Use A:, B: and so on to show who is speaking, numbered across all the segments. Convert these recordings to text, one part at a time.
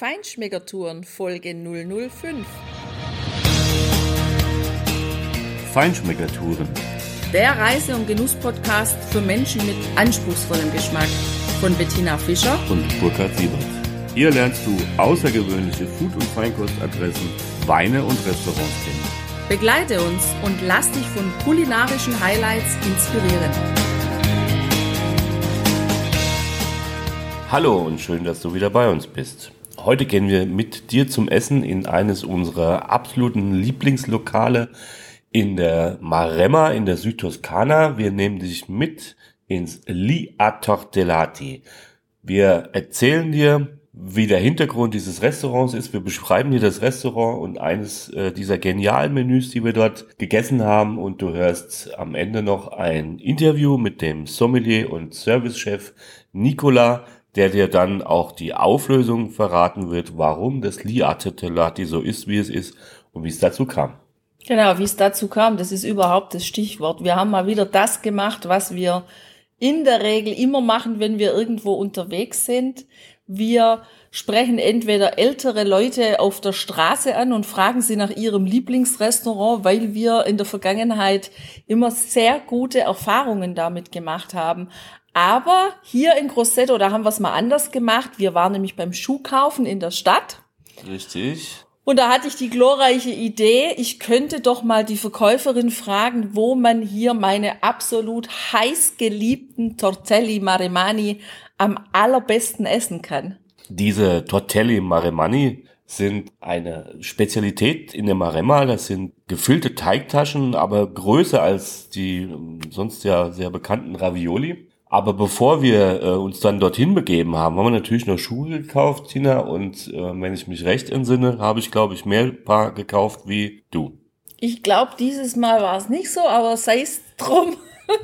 A: Feinschmeckertouren Folge 005.
B: Feinschmeckertouren.
A: Der Reise- und Genuss-Podcast für Menschen mit anspruchsvollem Geschmack von Bettina Fischer
B: und Burkhard Siebert. Hier lernst du außergewöhnliche Food- und Feinkostadressen, Weine und Restaurants kennen.
A: Begleite uns und lass dich von kulinarischen Highlights inspirieren.
B: Hallo und schön, dass du wieder bei uns bist. Heute gehen wir mit dir zum Essen in eines unserer absoluten Lieblingslokale in der Maremma in der Südtoskana. Wir nehmen dich mit ins Li a Tortellati. Wir erzählen dir, wie der Hintergrund dieses Restaurants ist. Wir beschreiben dir das Restaurant und eines äh, dieser genialen Menüs, die wir dort gegessen haben. Und du hörst am Ende noch ein Interview mit dem Sommelier und Servicechef Nicola, der dir dann auch die Auflösung verraten wird, warum das Liate so ist, wie es ist und wie es dazu kam.
A: Genau, wie es dazu kam, das ist überhaupt das Stichwort. Wir haben mal wieder das gemacht, was wir in der Regel immer machen, wenn wir irgendwo unterwegs sind. Wir sprechen entweder ältere Leute auf der Straße an und fragen sie nach ihrem Lieblingsrestaurant, weil wir in der Vergangenheit immer sehr gute Erfahrungen damit gemacht haben. Aber hier in Grosseto, da haben wir es mal anders gemacht. Wir waren nämlich beim Schuhkaufen in der Stadt.
B: Richtig.
A: Und da hatte ich die glorreiche Idee, ich könnte doch mal die Verkäuferin fragen, wo man hier meine absolut heiß geliebten Tortelli Maremani am allerbesten essen kann.
B: Diese Tortelli Maremani sind eine Spezialität in der Maremma. Das sind gefüllte Teigtaschen, aber größer als die sonst ja sehr bekannten Ravioli. Aber bevor wir äh, uns dann dorthin begeben haben, haben wir natürlich noch Schuhe gekauft, Tina. Und äh, wenn ich mich recht entsinne, habe ich, glaube ich, mehr Paar gekauft wie du.
A: Ich glaube, dieses Mal war es nicht so, aber sei es drum.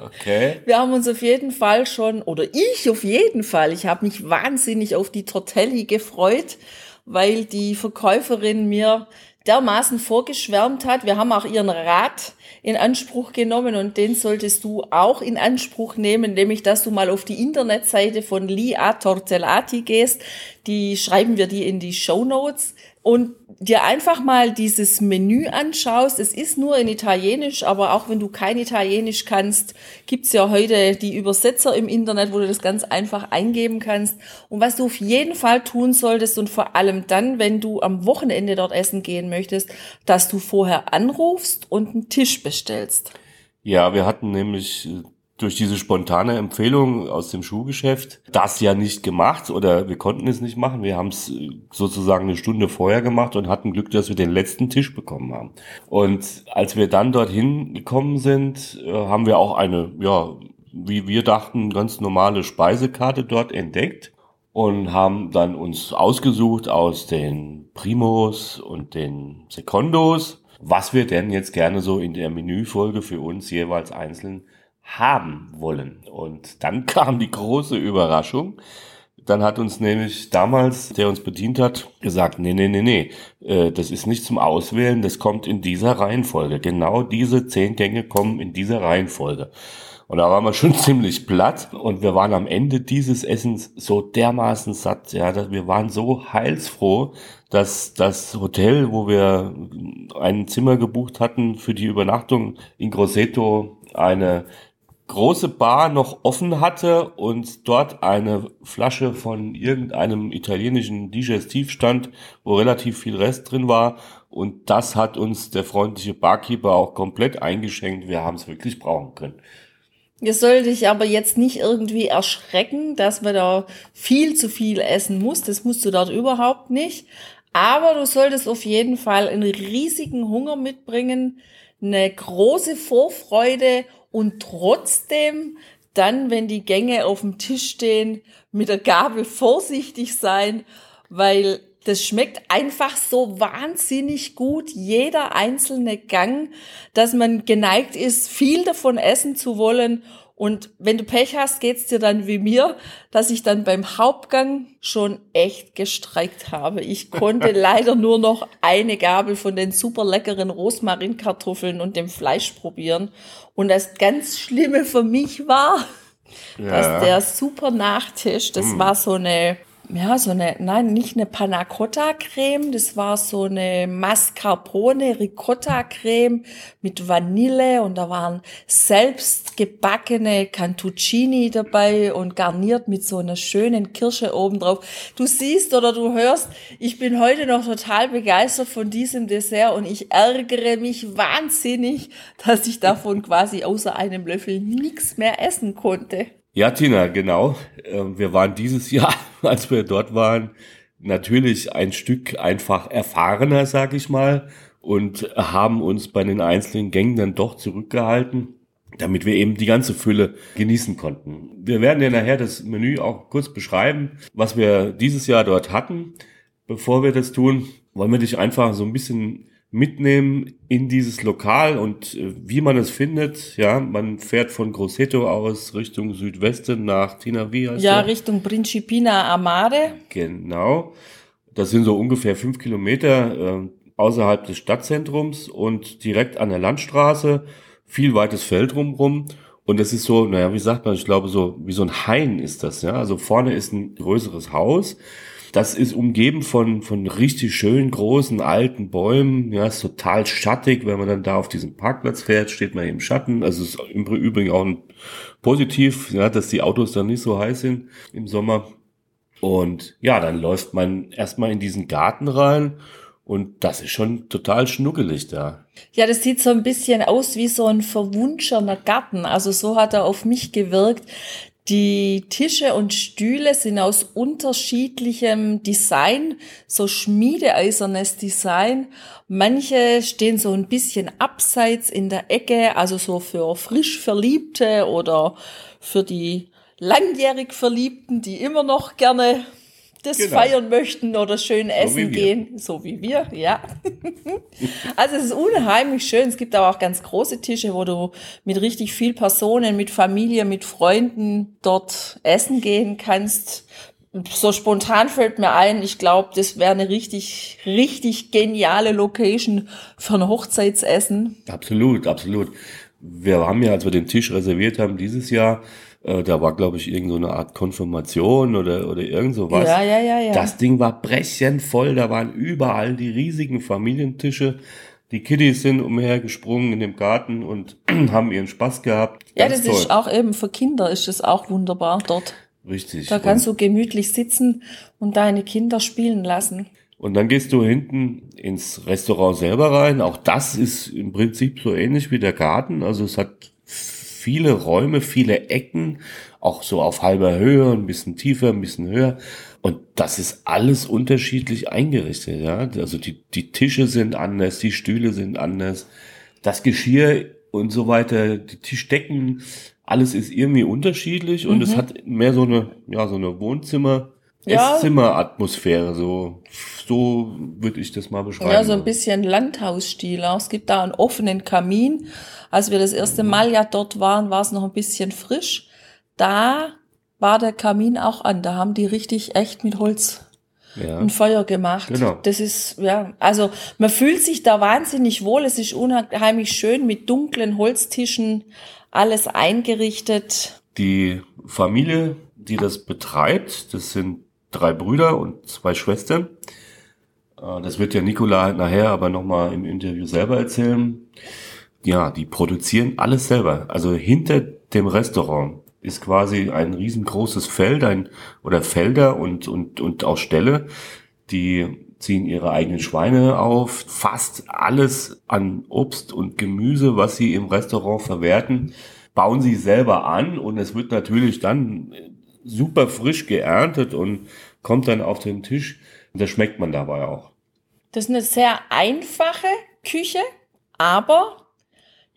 B: Okay.
A: Wir haben uns auf jeden Fall schon, oder ich auf jeden Fall, ich habe mich wahnsinnig auf die Tortelli gefreut, weil die Verkäuferin mir dermaßen vorgeschwärmt hat. Wir haben auch ihren Rat in Anspruch genommen und den solltest du auch in Anspruch nehmen, nämlich dass du mal auf die Internetseite von Lia Tortellati gehst. Die schreiben wir dir in die Show Notes und dir einfach mal dieses Menü anschaust. Es ist nur in Italienisch, aber auch wenn du kein Italienisch kannst, gibt's ja heute die Übersetzer im Internet, wo du das ganz einfach eingeben kannst. Und was du auf jeden Fall tun solltest und vor allem dann, wenn du am Wochenende dort essen gehen möchtest, dass du vorher anrufst und einen Tisch bestellst.
B: Ja, wir hatten nämlich durch diese spontane Empfehlung aus dem Schuhgeschäft das ja nicht gemacht oder wir konnten es nicht machen. Wir haben es äh, sozusagen eine Stunde vorher gemacht und hatten Glück, dass wir den letzten Tisch bekommen haben. Und als wir dann dorthin gekommen sind, äh, haben wir auch eine, ja, wie wir dachten, ganz normale Speisekarte dort entdeckt und haben dann uns ausgesucht aus den Primos und den Secondos, was wir denn jetzt gerne so in der Menüfolge für uns jeweils einzeln haben wollen. Und dann kam die große Überraschung. Dann hat uns nämlich damals, der uns bedient hat, gesagt, nee, nee, nee, nee, äh, das ist nicht zum Auswählen, das kommt in dieser Reihenfolge. Genau diese zehn Gänge kommen in dieser Reihenfolge. Und da waren wir schon ziemlich platt und wir waren am Ende dieses Essens so dermaßen satt, ja, wir waren so heilsfroh, dass das Hotel, wo wir ein Zimmer gebucht hatten für die Übernachtung in Grosseto, eine große Bar noch offen hatte und dort eine Flasche von irgendeinem italienischen Digestiv stand, wo relativ viel Rest drin war. Und das hat uns der freundliche Barkeeper auch komplett eingeschenkt. Wir haben es wirklich brauchen können.
A: Es soll dich aber jetzt nicht irgendwie erschrecken, dass man da viel zu viel essen muss. Das musst du dort überhaupt nicht. Aber du solltest auf jeden Fall einen riesigen Hunger mitbringen, eine große Vorfreude und trotzdem dann, wenn die Gänge auf dem Tisch stehen, mit der Gabel vorsichtig sein, weil das schmeckt einfach so wahnsinnig gut, jeder einzelne Gang, dass man geneigt ist, viel davon essen zu wollen und wenn du Pech hast, geht's dir dann wie mir, dass ich dann beim Hauptgang schon echt gestreikt habe. Ich konnte leider nur noch eine Gabel von den super leckeren Rosmarinkartoffeln und dem Fleisch probieren. Und das ganz Schlimme für mich war, ja. dass der super Nachtisch, das mm. war so eine ja, so eine, nein, nicht eine Panna Cotta Creme, das war so eine Mascarpone Ricotta Creme mit Vanille und da waren selbst gebackene Cantuccini dabei und garniert mit so einer schönen Kirsche obendrauf. Du siehst oder du hörst, ich bin heute noch total begeistert von diesem Dessert und ich ärgere mich wahnsinnig, dass ich davon quasi außer einem Löffel nichts mehr essen konnte.
B: Ja, Tina, genau. Ähm, wir waren dieses Jahr, als wir dort waren, natürlich ein Stück einfach erfahrener, sag ich mal, und haben uns bei den einzelnen Gängen dann doch zurückgehalten, damit wir eben die ganze Fülle genießen konnten. Wir werden ja nachher das Menü auch kurz beschreiben, was wir dieses Jahr dort hatten. Bevor wir das tun, wollen wir dich einfach so ein bisschen mitnehmen in dieses Lokal und äh, wie man es findet. Ja, man fährt von Grosseto aus Richtung Südwesten nach Tinavi.
A: Ja, der? Richtung Principina Amare.
B: Genau. Das sind so ungefähr fünf Kilometer äh, außerhalb des Stadtzentrums und direkt an der Landstraße. Viel weites Feld rumrum. Und es ist so, naja, wie sagt man, ich glaube so, wie so ein Hain ist das, ja. Also vorne ist ein größeres Haus das ist umgeben von, von richtig schön großen alten Bäumen. Ja, ist total schattig. Wenn man dann da auf diesem Parkplatz fährt, steht man im Schatten. Also ist im Übrigen auch ein positiv, ja, dass die Autos dann nicht so heiß sind im Sommer. Und ja, dann läuft man erstmal in diesen Garten rein und das ist schon total schnuckelig da.
A: Ja, das sieht so ein bisschen aus wie so ein verwunschener Garten. Also so hat er auf mich gewirkt. Die Tische und Stühle sind aus unterschiedlichem Design, so schmiedeeisernes Design. Manche stehen so ein bisschen abseits in der Ecke, also so für frisch Verliebte oder für die langjährig Verliebten, die immer noch gerne das genau. feiern möchten oder schön essen so gehen, so wie wir, ja. also es ist unheimlich schön. Es gibt aber auch ganz große Tische, wo du mit richtig viel Personen, mit Familie, mit Freunden dort essen gehen kannst. So spontan fällt mir ein, ich glaube, das wäre eine richtig, richtig geniale Location für ein Hochzeitsessen.
B: Absolut, absolut. Wir haben ja, als wir den Tisch reserviert haben, dieses Jahr äh, da war, glaube ich, irgend so eine Art Konfirmation oder, oder irgend sowas.
A: Ja, ja, ja, ja.
B: Das Ding war brechend da waren überall die riesigen Familientische. Die Kiddies sind umhergesprungen in dem Garten und haben ihren Spaß gehabt.
A: Ganz ja, das toll. ist auch eben für Kinder ist das auch wunderbar dort.
B: Richtig.
A: Da kannst und du gemütlich sitzen und deine Kinder spielen lassen.
B: Und dann gehst du hinten ins Restaurant selber rein. Auch das ist im Prinzip so ähnlich wie der Garten. Also es hat viele Räume, viele Ecken, auch so auf halber Höhe, ein bisschen tiefer, ein bisschen höher. Und das ist alles unterschiedlich eingerichtet, ja. Also die, die Tische sind anders, die Stühle sind anders, das Geschirr und so weiter, die Tischdecken, alles ist irgendwie unterschiedlich und mhm. es hat mehr so eine, ja, so eine Wohnzimmer, ja. Esszimmeratmosphäre, so, so würde ich das mal beschreiben.
A: Ja, so ein bisschen Landhausstil. Es gibt da einen offenen Kamin als wir das erste Mal ja dort waren, war es noch ein bisschen frisch. Da war der Kamin auch an. Da haben die richtig echt mit Holz ja. ein Feuer gemacht. Genau. Das ist, ja, also man fühlt sich da wahnsinnig wohl. Es ist unheimlich schön mit dunklen Holztischen, alles eingerichtet.
B: Die Familie, die das betreibt, das sind drei Brüder und zwei Schwestern. Äh, das wird ja Nicola nachher aber nochmal im Interview selber erzählen ja, die produzieren alles selber. Also hinter dem Restaurant ist quasi ein riesengroßes Feld, ein oder Felder und und und auch Ställe, die ziehen ihre eigenen Schweine auf, fast alles an Obst und Gemüse, was sie im Restaurant verwerten, bauen sie selber an und es wird natürlich dann super frisch geerntet und kommt dann auf den Tisch. Und das schmeckt man dabei auch.
A: Das ist eine sehr einfache Küche, aber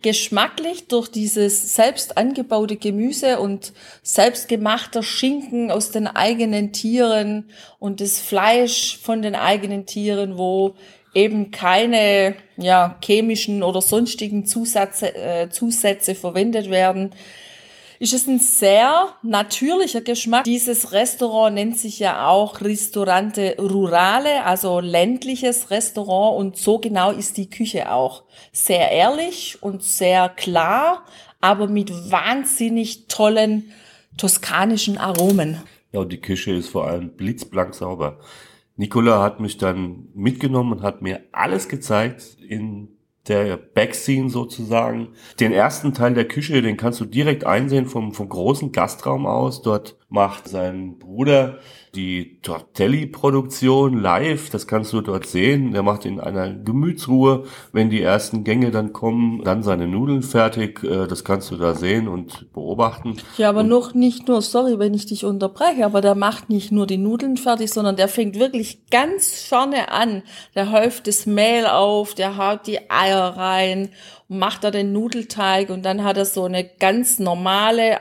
A: geschmacklich durch dieses selbst angebaute Gemüse und selbstgemachter Schinken aus den eigenen Tieren und das Fleisch von den eigenen Tieren, wo eben keine ja, chemischen oder sonstigen Zusätze, äh, Zusätze verwendet werden, ist es ein sehr natürlicher Geschmack. Dieses Restaurant nennt sich ja auch Ristorante Rurale, also ländliches Restaurant und so genau ist die Küche auch. Sehr ehrlich und sehr klar, aber mit wahnsinnig tollen toskanischen Aromen.
B: Ja, und die Küche ist vor allem blitzblank sauber. Nicola hat mich dann mitgenommen und hat mir alles gezeigt in der Backscene sozusagen. Den ersten Teil der Küche, den kannst du direkt einsehen vom, vom großen Gastraum aus. Dort macht sein Bruder die Tortelli-Produktion live, das kannst du dort sehen. Der macht in einer Gemütsruhe, wenn die ersten Gänge dann kommen, dann seine Nudeln fertig. Äh, das kannst du da sehen und beobachten.
A: Ja, aber
B: und
A: noch nicht nur, sorry, wenn ich dich unterbreche, aber der macht nicht nur die Nudeln fertig, sondern der fängt wirklich ganz vorne an. Der häuft das Mehl auf, der haut die Eier rein macht er den Nudelteig und dann hat er so eine ganz normale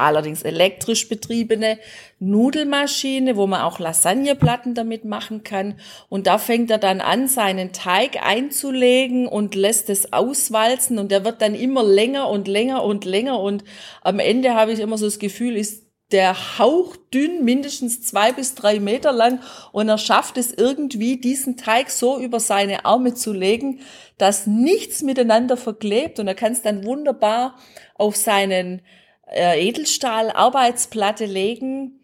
A: allerdings elektrisch betriebene Nudelmaschine, wo man auch Lasagneplatten damit machen kann. Und da fängt er dann an, seinen Teig einzulegen und lässt es auswalzen. Und der wird dann immer länger und länger und länger. Und am Ende habe ich immer so das Gefühl, ist der hauchdünn, mindestens zwei bis drei Meter lang. Und er schafft es irgendwie, diesen Teig so über seine Arme zu legen, dass nichts miteinander verklebt. Und er kann es dann wunderbar auf seinen äh, Edelstahl-Arbeitsplatte legen,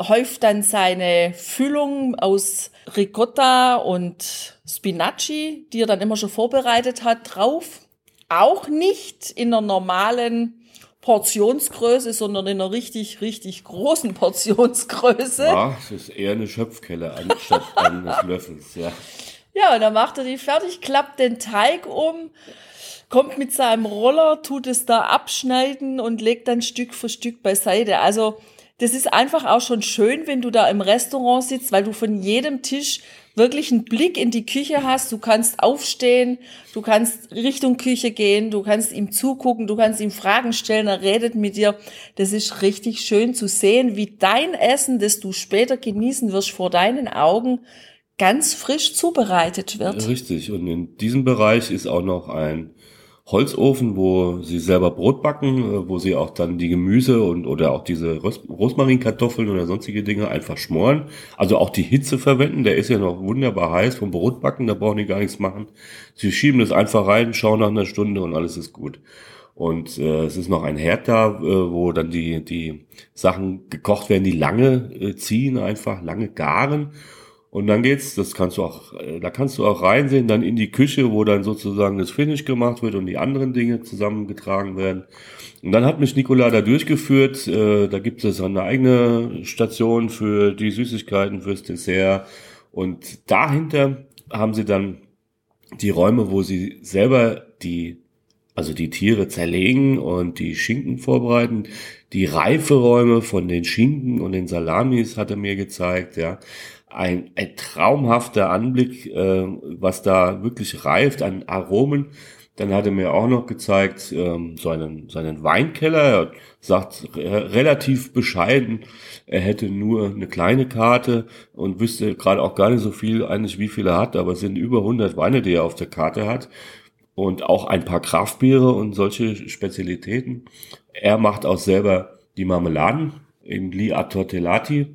A: häuft dann seine Füllung aus Ricotta und Spinaci, die er dann immer schon vorbereitet hat, drauf. Auch nicht in einer normalen Portionsgröße, sondern in einer richtig, richtig großen Portionsgröße.
B: Ja, es ist eher eine Schöpfkelle anstatt eines Löffels, ja.
A: Ja, und dann macht er die fertig, klappt den Teig um, kommt mit seinem Roller, tut es da abschneiden und legt dann Stück für Stück beiseite. Also das ist einfach auch schon schön, wenn du da im Restaurant sitzt, weil du von jedem Tisch wirklich einen Blick in die Küche hast. Du kannst aufstehen, du kannst Richtung Küche gehen, du kannst ihm zugucken, du kannst ihm Fragen stellen, er redet mit dir. Das ist richtig schön zu sehen, wie dein Essen, das du später genießen wirst, vor deinen Augen ganz frisch zubereitet wird.
B: Richtig. Und in diesem Bereich ist auch noch ein Holzofen, wo sie selber Brot backen, äh, wo sie auch dann die Gemüse und oder auch diese Rosmarinkartoffeln oder sonstige Dinge einfach schmoren. Also auch die Hitze verwenden. Der ist ja noch wunderbar heiß vom Brotbacken, da brauchen die gar nichts machen. Sie schieben das einfach rein, schauen nach einer Stunde und alles ist gut. Und äh, es ist noch ein Herd da, äh, wo dann die, die Sachen gekocht werden, die lange äh, ziehen, einfach lange garen. Und dann geht's, das kannst du auch, äh, da kannst du auch reinsehen, dann in die Küche, wo dann sozusagen das Finish gemacht wird und die anderen Dinge zusammengetragen werden. Und dann hat mich Nicola da durchgeführt. Äh, da gibt es eine eigene Station für die Süßigkeiten, fürs Dessert. Und dahinter haben sie dann die Räume, wo sie selber die, also die Tiere zerlegen und die Schinken vorbereiten. Die Reiferäume von den Schinken und den Salamis hat er mir gezeigt, ja ein, ein traumhafter Anblick, äh, was da wirklich reift an Aromen. Dann hat er mir auch noch gezeigt, ähm, so einen, seinen Weinkeller. Er sagt re relativ bescheiden, er hätte nur eine kleine Karte und wüsste gerade auch gar nicht so viel eigentlich, wie viel er hat, aber es sind über 100 Weine, die er auf der Karte hat. Und auch ein paar Kraftbiere und solche Spezialitäten. Er macht auch selber die Marmeladen im Gli a Tortellati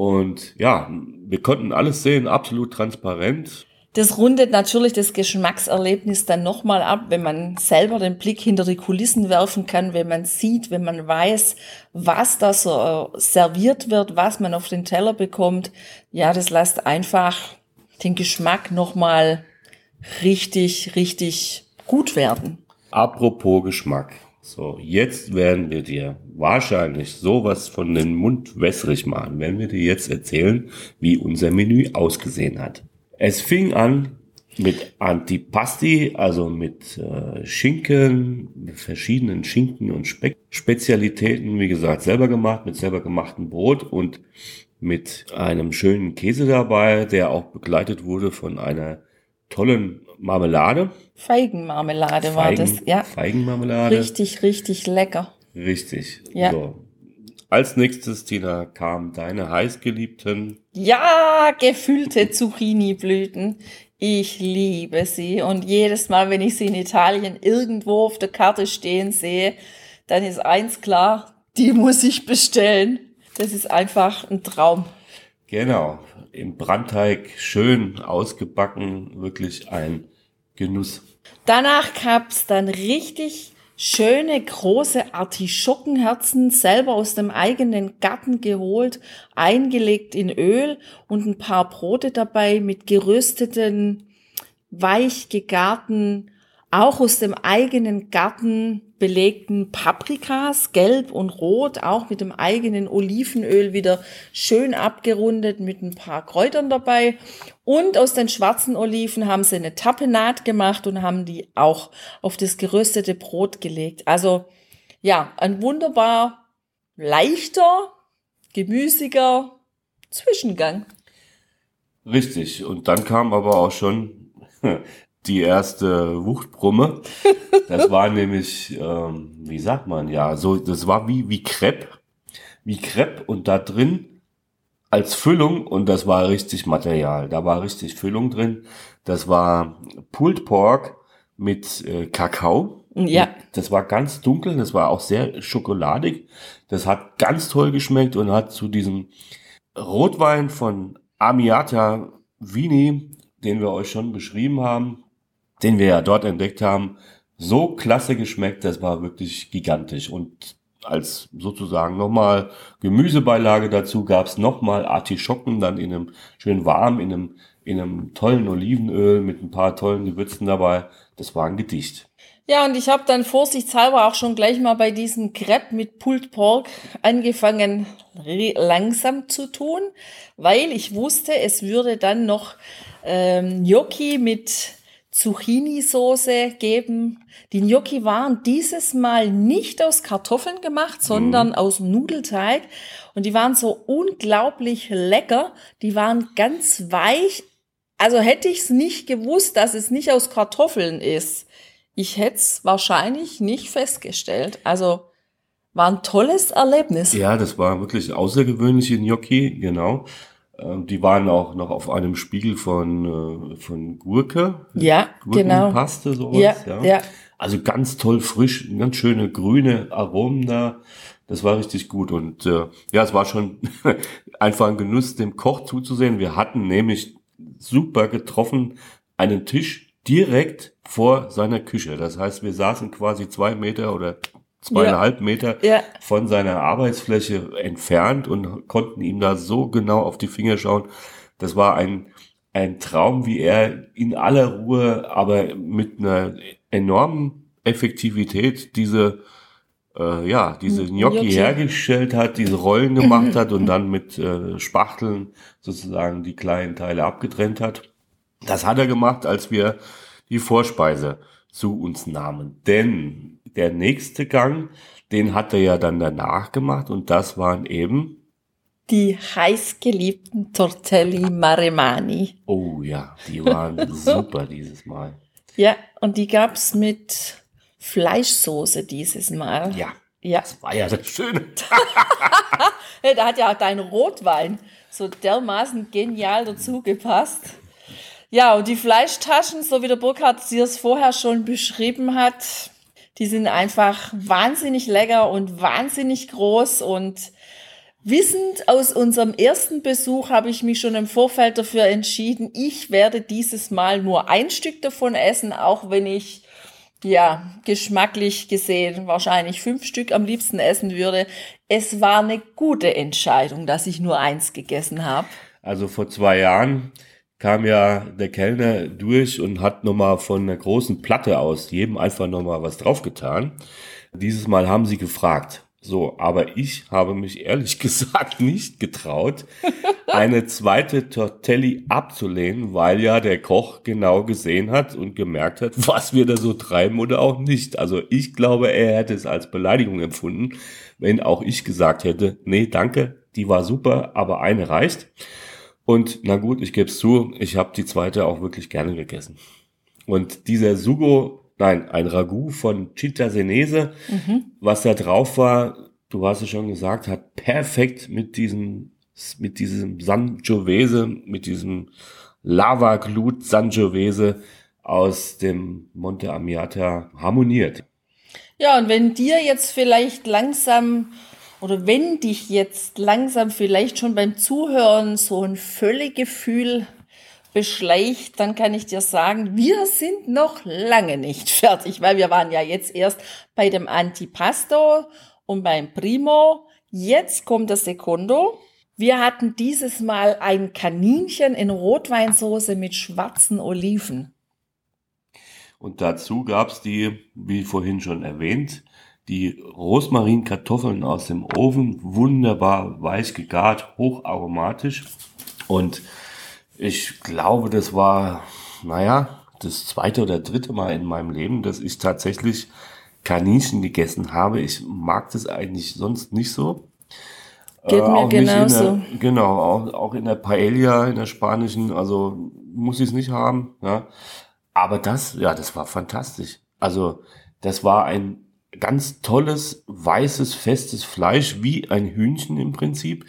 B: und ja, wir konnten alles sehen, absolut transparent.
A: Das rundet natürlich das Geschmackserlebnis dann nochmal ab, wenn man selber den Blick hinter die Kulissen werfen kann, wenn man sieht, wenn man weiß, was da so äh, serviert wird, was man auf den Teller bekommt. Ja, das lässt einfach den Geschmack nochmal richtig, richtig gut werden.
B: Apropos Geschmack. So, jetzt werden wir dir wahrscheinlich sowas von den Mund wässrig machen, wenn wir dir jetzt erzählen, wie unser Menü ausgesehen hat. Es fing an mit Antipasti, also mit äh, Schinken, mit verschiedenen Schinken und Speck Spezialitäten, wie gesagt, selber gemacht, mit selber gemachtem Brot und mit einem schönen Käse dabei, der auch begleitet wurde von einer tollen Marmelade.
A: Feigenmarmelade Feigen, war das, ja.
B: Feigenmarmelade.
A: Richtig, richtig lecker.
B: Richtig. Ja. So. Als nächstes, Tina, kamen deine heißgeliebten.
A: Ja, gefüllte Zucchini-Blüten. Ich liebe sie. Und jedes Mal, wenn ich sie in Italien irgendwo auf der Karte stehen sehe, dann ist eins klar, die muss ich bestellen. Das ist einfach ein Traum.
B: Genau. Im Brandteig schön ausgebacken. Wirklich ein Genuss.
A: Danach gab's dann richtig schöne große Artischockenherzen selber aus dem eigenen Garten geholt, eingelegt in Öl und ein paar Brote dabei mit gerösteten, weich gegarten, auch aus dem eigenen Garten belegten Paprikas, gelb und rot, auch mit dem eigenen Olivenöl wieder schön abgerundet mit ein paar Kräutern dabei. Und aus den schwarzen Oliven haben sie eine Tapenat gemacht und haben die auch auf das geröstete Brot gelegt. Also ja, ein wunderbar leichter, gemüsiger Zwischengang.
B: Richtig. Und dann kam aber auch schon die erste Wuchtbrumme. Das war nämlich, ähm, wie sagt man, ja, so, das war wie, wie Crepe, wie Crepe und da drin als Füllung und das war richtig Material. Da war richtig Füllung drin. Das war Pulled Pork mit äh, Kakao.
A: Ja.
B: Das war ganz dunkel, das war auch sehr schokoladig. Das hat ganz toll geschmeckt und hat zu diesem Rotwein von Amiata Vini, den wir euch schon beschrieben haben, den wir ja dort entdeckt haben, so klasse geschmeckt, das war wirklich gigantisch. Und als sozusagen nochmal Gemüsebeilage dazu gab es nochmal Artischocken, dann in einem schön warm, in einem, in einem tollen Olivenöl mit ein paar tollen Gewürzen dabei. Das war ein Gedicht.
A: Ja, und ich habe dann vorsichtshalber auch schon gleich mal bei diesem Crepe mit Pulled Pork angefangen, langsam zu tun, weil ich wusste, es würde dann noch ähm, Gnocchi mit Zucchini-Soße geben. Die Gnocchi waren dieses Mal nicht aus Kartoffeln gemacht, sondern mhm. aus Nudelteig. Und die waren so unglaublich lecker. Die waren ganz weich. Also hätte ich es nicht gewusst, dass es nicht aus Kartoffeln ist. Ich hätte es wahrscheinlich nicht festgestellt. Also war ein tolles Erlebnis.
B: Ja, das war wirklich außergewöhnliche Gnocchi, genau. Ähm, die waren auch noch auf einem Spiegel von, äh, von Gurke.
A: Ja, genau.
B: Gurkenpaste, sowas. Ja, ja. ja. Also ganz toll frisch, ganz schöne grüne Aromen da. Das war richtig gut. Und äh, ja, es war schon einfach ein Genuss, dem Koch zuzusehen. Wir hatten nämlich super getroffen einen Tisch direkt vor seiner Küche. Das heißt, wir saßen quasi zwei Meter oder zweieinhalb ja. Meter ja. von seiner Arbeitsfläche entfernt und konnten ihm da so genau auf die Finger schauen. Das war ein, ein Traum, wie er in aller Ruhe, aber mit einer enormen Effektivität diese äh, ja, diese Gnocchi, Gnocchi hergestellt hat, diese Rollen gemacht hat und dann mit äh, Spachteln sozusagen die kleinen Teile abgetrennt hat. Das hat er gemacht, als wir die Vorspeise zu uns nahmen. Denn der nächste Gang, den hat er ja dann danach gemacht und das waren eben
A: die heißgeliebten Tortelli Maremani.
B: Oh ja, die waren super dieses Mal.
A: Ja, und die gab's mit Fleischsoße dieses Mal.
B: Ja. Ja. Das war ja das Schöne.
A: da hat ja auch dein Rotwein so dermaßen genial dazu gepasst. Ja, und die Fleischtaschen, so wie der Burkhard sie es vorher schon beschrieben hat, die sind einfach wahnsinnig lecker und wahnsinnig groß und Wissend aus unserem ersten Besuch habe ich mich schon im Vorfeld dafür entschieden, ich werde dieses Mal nur ein Stück davon essen, auch wenn ich ja, geschmacklich gesehen wahrscheinlich fünf Stück am liebsten essen würde. Es war eine gute Entscheidung, dass ich nur eins gegessen habe.
B: Also vor zwei Jahren kam ja der Kellner durch und hat nochmal von einer großen Platte aus jedem einfach nochmal was draufgetan. Dieses Mal haben sie gefragt. So, aber ich habe mich ehrlich gesagt nicht getraut, eine zweite Tortelli abzulehnen, weil ja der Koch genau gesehen hat und gemerkt hat, was wir da so treiben oder auch nicht. Also ich glaube, er hätte es als Beleidigung empfunden, wenn auch ich gesagt hätte, nee, danke, die war super, aber eine reicht. Und na gut, ich gebe es zu, ich habe die zweite auch wirklich gerne gegessen. Und dieser Sugo, nein, ein Ragout von Citta Senese, mhm. was da drauf war, du hast es schon gesagt, hat perfekt mit diesem, mit diesem Sangiovese, mit diesem Lava-Glut Sangiovese aus dem Monte Amiata harmoniert.
A: Ja, und wenn dir jetzt vielleicht langsam oder wenn dich jetzt langsam vielleicht schon beim Zuhören so ein Völlegefühl beschleicht, dann kann ich dir sagen, wir sind noch lange nicht fertig, weil wir waren ja jetzt erst bei dem Antipasto und beim Primo. Jetzt kommt das Secondo. Wir hatten dieses Mal ein Kaninchen in Rotweinsoße mit schwarzen Oliven.
B: Und dazu gab's die, wie vorhin schon erwähnt, die Rosmarinkartoffeln aus dem Ofen, wunderbar weich gegart, hocharomatisch. Und ich glaube, das war, naja, das zweite oder dritte Mal in meinem Leben, dass ich tatsächlich Kaninchen gegessen habe. Ich mag das eigentlich sonst nicht so.
A: Geht mir genauso.
B: genau, auch, auch in der Paella, in der spanischen, also muss ich es nicht haben. Ja. Aber das, ja, das war fantastisch. Also das war ein ganz tolles, weißes, festes Fleisch, wie ein Hühnchen im Prinzip.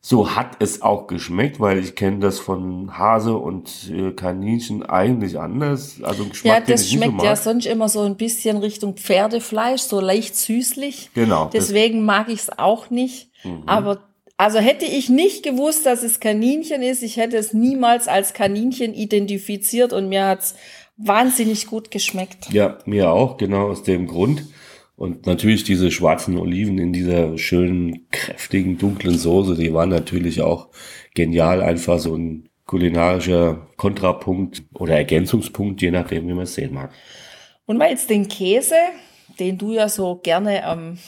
B: So hat es auch geschmeckt, weil ich kenne das von Hase und äh, Kaninchen eigentlich anders. Also
A: Geschmack, ja, das schmeckt so ja sonst immer so ein bisschen Richtung Pferdefleisch, so leicht süßlich.
B: Genau.
A: Deswegen mag ich es auch nicht. Mhm. Aber also hätte ich nicht gewusst, dass es Kaninchen ist, ich hätte es niemals als Kaninchen identifiziert und mir hat's wahnsinnig gut geschmeckt.
B: Ja, mir auch, genau aus dem Grund. Und natürlich diese schwarzen Oliven in dieser schönen, kräftigen, dunklen Soße, die waren natürlich auch genial. Einfach so ein kulinarischer Kontrapunkt oder Ergänzungspunkt, je nachdem, wie man es sehen mag.
A: Und weil jetzt den Käse, den du ja so gerne am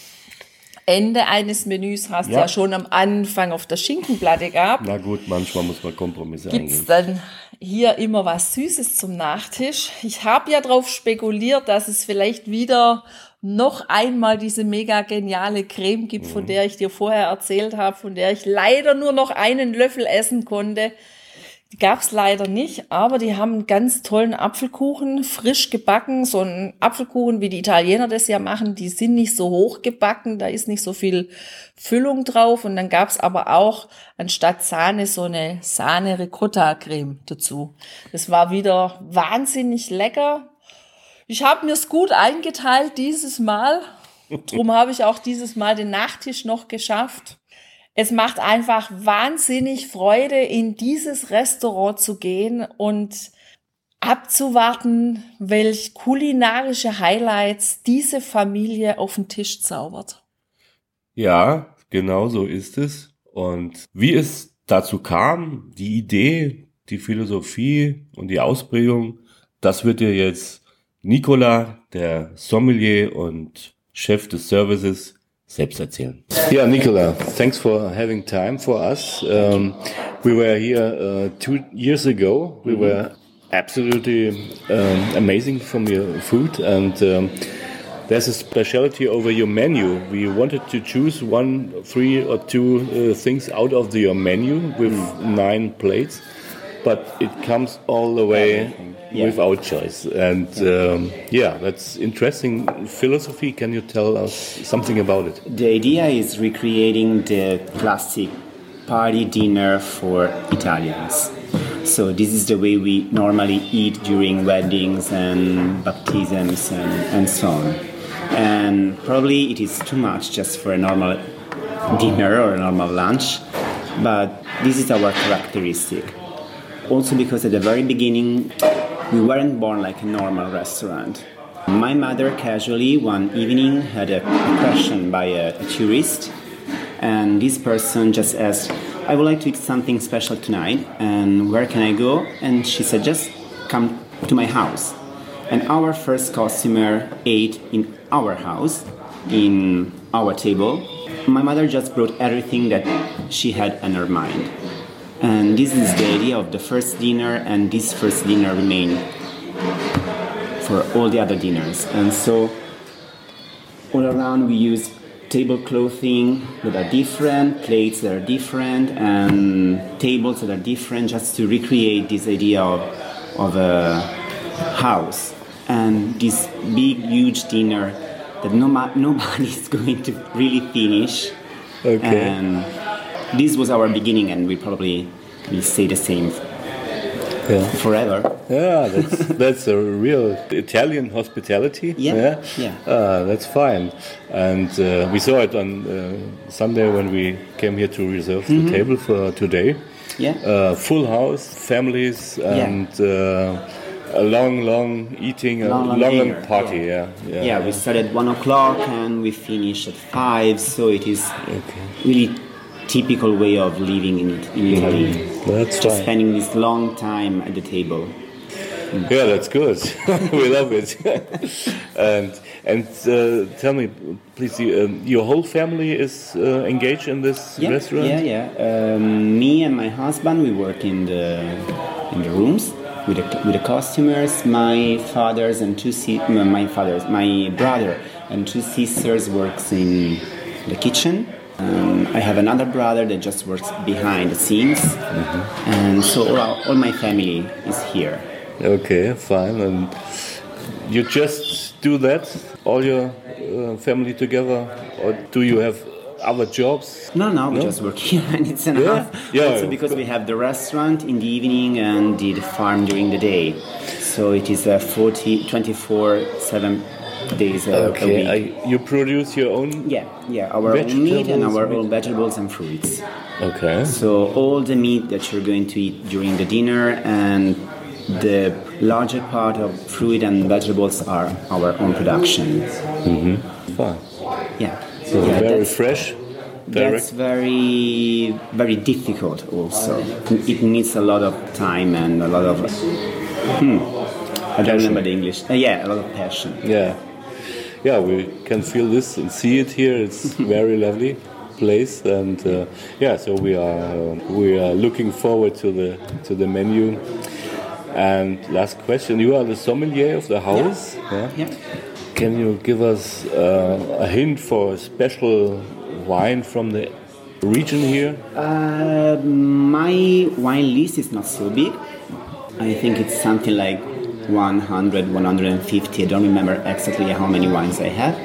A: Ende eines Menüs hast, ja, ja schon am Anfang auf der Schinkenplatte gehabt.
B: Na gut, manchmal muss man Kompromisse
A: Gibt's
B: eingehen.
A: dann hier immer was Süßes zum Nachtisch? Ich habe ja darauf spekuliert, dass es vielleicht wieder noch einmal diese mega geniale Creme gibt, von mhm. der ich dir vorher erzählt habe, von der ich leider nur noch einen Löffel essen konnte. Die gab's leider nicht, aber die haben einen ganz tollen Apfelkuchen, frisch gebacken. So ein Apfelkuchen, wie die Italiener das ja machen, die sind nicht so hoch gebacken, da ist nicht so viel Füllung drauf. Und dann gab's aber auch anstatt Sahne so eine Sahne-Ricotta-Creme dazu. Das war wieder wahnsinnig lecker. Ich habe mir's gut eingeteilt dieses Mal. Drum habe ich auch dieses Mal den Nachtisch noch geschafft. Es macht einfach wahnsinnig Freude, in dieses Restaurant zu gehen und abzuwarten, welch kulinarische Highlights diese Familie auf den Tisch zaubert.
B: Ja, genau so ist es. Und wie es dazu kam, die Idee, die Philosophie und die Ausprägung, das wird dir jetzt Nicola, der Sommelier und Chef des Services, selbst erzählen. Yeah, Nicola, thanks for having time for us. Um, we were here uh, two years ago. We were absolutely um, amazing from your food and um, there's a specialty over your menu. We wanted to choose one, three or two uh, things out of the, your menu with nine plates, but it comes all the way yeah. without choice. And um, yeah, that's interesting philosophy. Can you tell us something about it?
C: The idea is recreating the classic party dinner for Italians. So this is the way we normally eat during weddings and baptisms and, and so on. And probably it is too much just for a normal dinner or a normal lunch, but this is our characteristic. Also because at the very beginning we weren't born like a normal restaurant. My mother casually one evening had a question by a, a tourist, and this person just asked, I would like to eat something special tonight, and where can I go? And she said, just come to my house. And our first customer ate in our house, in our table. My mother just brought everything that she had in her mind. And this is the idea of the first dinner, and this first dinner remain for all the other dinners. And so all around we use table clothing that are different, plates that are different, and tables that are different, just to recreate this idea of, of a house. And this big, huge dinner that no, nobody is going to really finish.
B: Okay.
C: And this was our beginning, and we probably will say the same yeah. forever.
B: Yeah, that's that's a real Italian hospitality.
C: Yeah, yeah, yeah.
B: Uh, that's fine. And uh, we saw it on uh, Sunday when we came here to reserve mm -hmm. the mm-hmm. table for today.
C: Yeah.
B: Uh, full house, families, and uh, a long, long eating,
C: Long,
B: a
C: long
B: long,
C: dinner,
B: party.
C: yeah.
B: Yeah, yeah.
C: Yeah, we start at one o'clock and we finish at five, so it is really typical way of living in, in Italy.
B: That's
C: Just
B: fine.
C: spending this long time at the table.
B: Yeah, that's good. we love it. and and uh, tell me, please, you, um, your whole family is uh, engaged in this
C: Yeah,
B: restaurant?
C: yeah, yeah. Um, me and my husband, we work in the in the rooms with the, with the customers. My fathers and two si- my fathers, my brother and two sisters works in the kitchen. Um, I have another brother that just works behind the scenes, and so all, all my family is here.
B: Okay, fine. And you just do that, all your uh, family together, or do you have other jobs?
C: No, no, we
B: No?
C: just work here and it's enough.
B: Yeah, yeah.
C: Also because we have the restaurant in the evening and the, the farm during the day. So it is a 40, 24, 7 days
B: Okay,
C: week.
B: I, you produce your own.
C: yeah, yeah, our own meat and our own vegetables and fruits.
B: Okay.
C: So all the meat that you're going to eat during the dinner and the larger part of fruit and vegetables are our own production. Mm -hmm.
B: Fine.
C: Yeah.
B: So
C: yeah,
B: very fresh.
C: That's very, very difficult also. It needs a lot of time and a lot of. Hmm, I don't remember the English. Uh, yeah, a lot of passion.
B: Yeah. Yeah, we can feel this and see it here. It's very lovely place, and uh, yeah, so we are uh, we are looking forward to the to the menu. And last question: You are the sommelier of the house. Yeah.
C: Yeah.
B: Can you give us uh, a hint for a special wine from the region here?
C: Uh, my wine list is not so big. I think it's something like 100, 150. I don't remember exactly how many wines I have.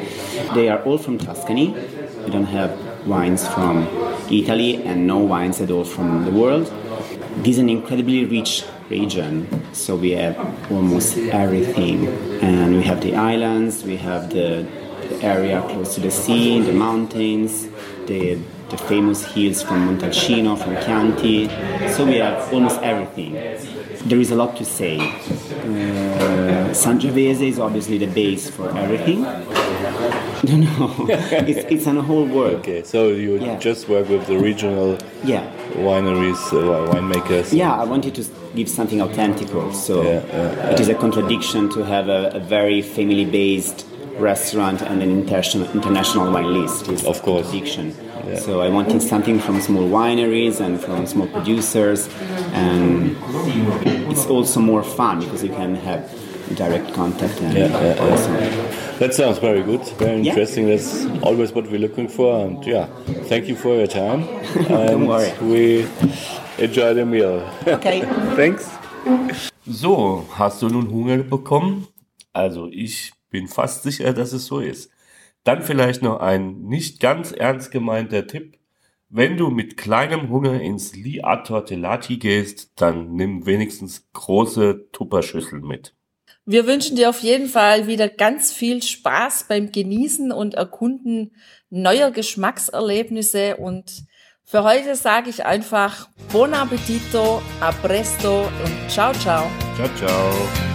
C: They are all from Tuscany. We don't have wines from Italy and no wines at all from the world. This is an incredibly rich region, so we have almost everything. And we have the islands, we have the, the area close to the sea, the mountains, the, the famous hills from Montalcino, from Chianti. So we have almost everything. There is a lot to say. Uh, Sangiovese is obviously the base for everything. No, no, it's, it's on a whole world.
B: Okay, so you
C: Yeah.
B: just work with the regional
C: Yeah.
B: wineries, uh, winemakers.
C: Yeah, I wanted to give something authentic also.
B: Yeah, yeah,
C: It is a contradiction to have a, a very family based restaurant and an international, international wine list. It's
B: Of course.
C: a So I wanted something from small wineries and from small producers, and it's also more fun because you can have direct contact. And
B: Yeah, yeah, yeah. That sounds very good, very interesting. That's always what we're looking for. And yeah, thank you for your time. and
C: worry.
B: We enjoy the meal.
C: Okay.
B: Thanks. So, hast du nun Hunger bekommen? Also, ich bin fast sicher, dass es so ist. Dann vielleicht noch ein nicht ganz ernst gemeinter Tipp. Wenn du mit kleinem Hunger ins Li a Tortellati gehst, dann nimm wenigstens große Tupperschüsseln mit.
A: Wir wünschen dir auf jeden Fall wieder ganz viel Spaß beim Genießen und Erkunden neuer Geschmackserlebnisse. Und für heute sage ich einfach Buon appetito, a presto und ciao, ciao.
B: Ciao, ciao.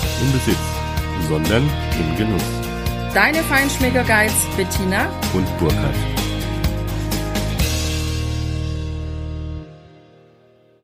B: im Besitz, sondern im Genuss.
A: deine Feinschmecker Guides Bettina
B: Und Burkhard.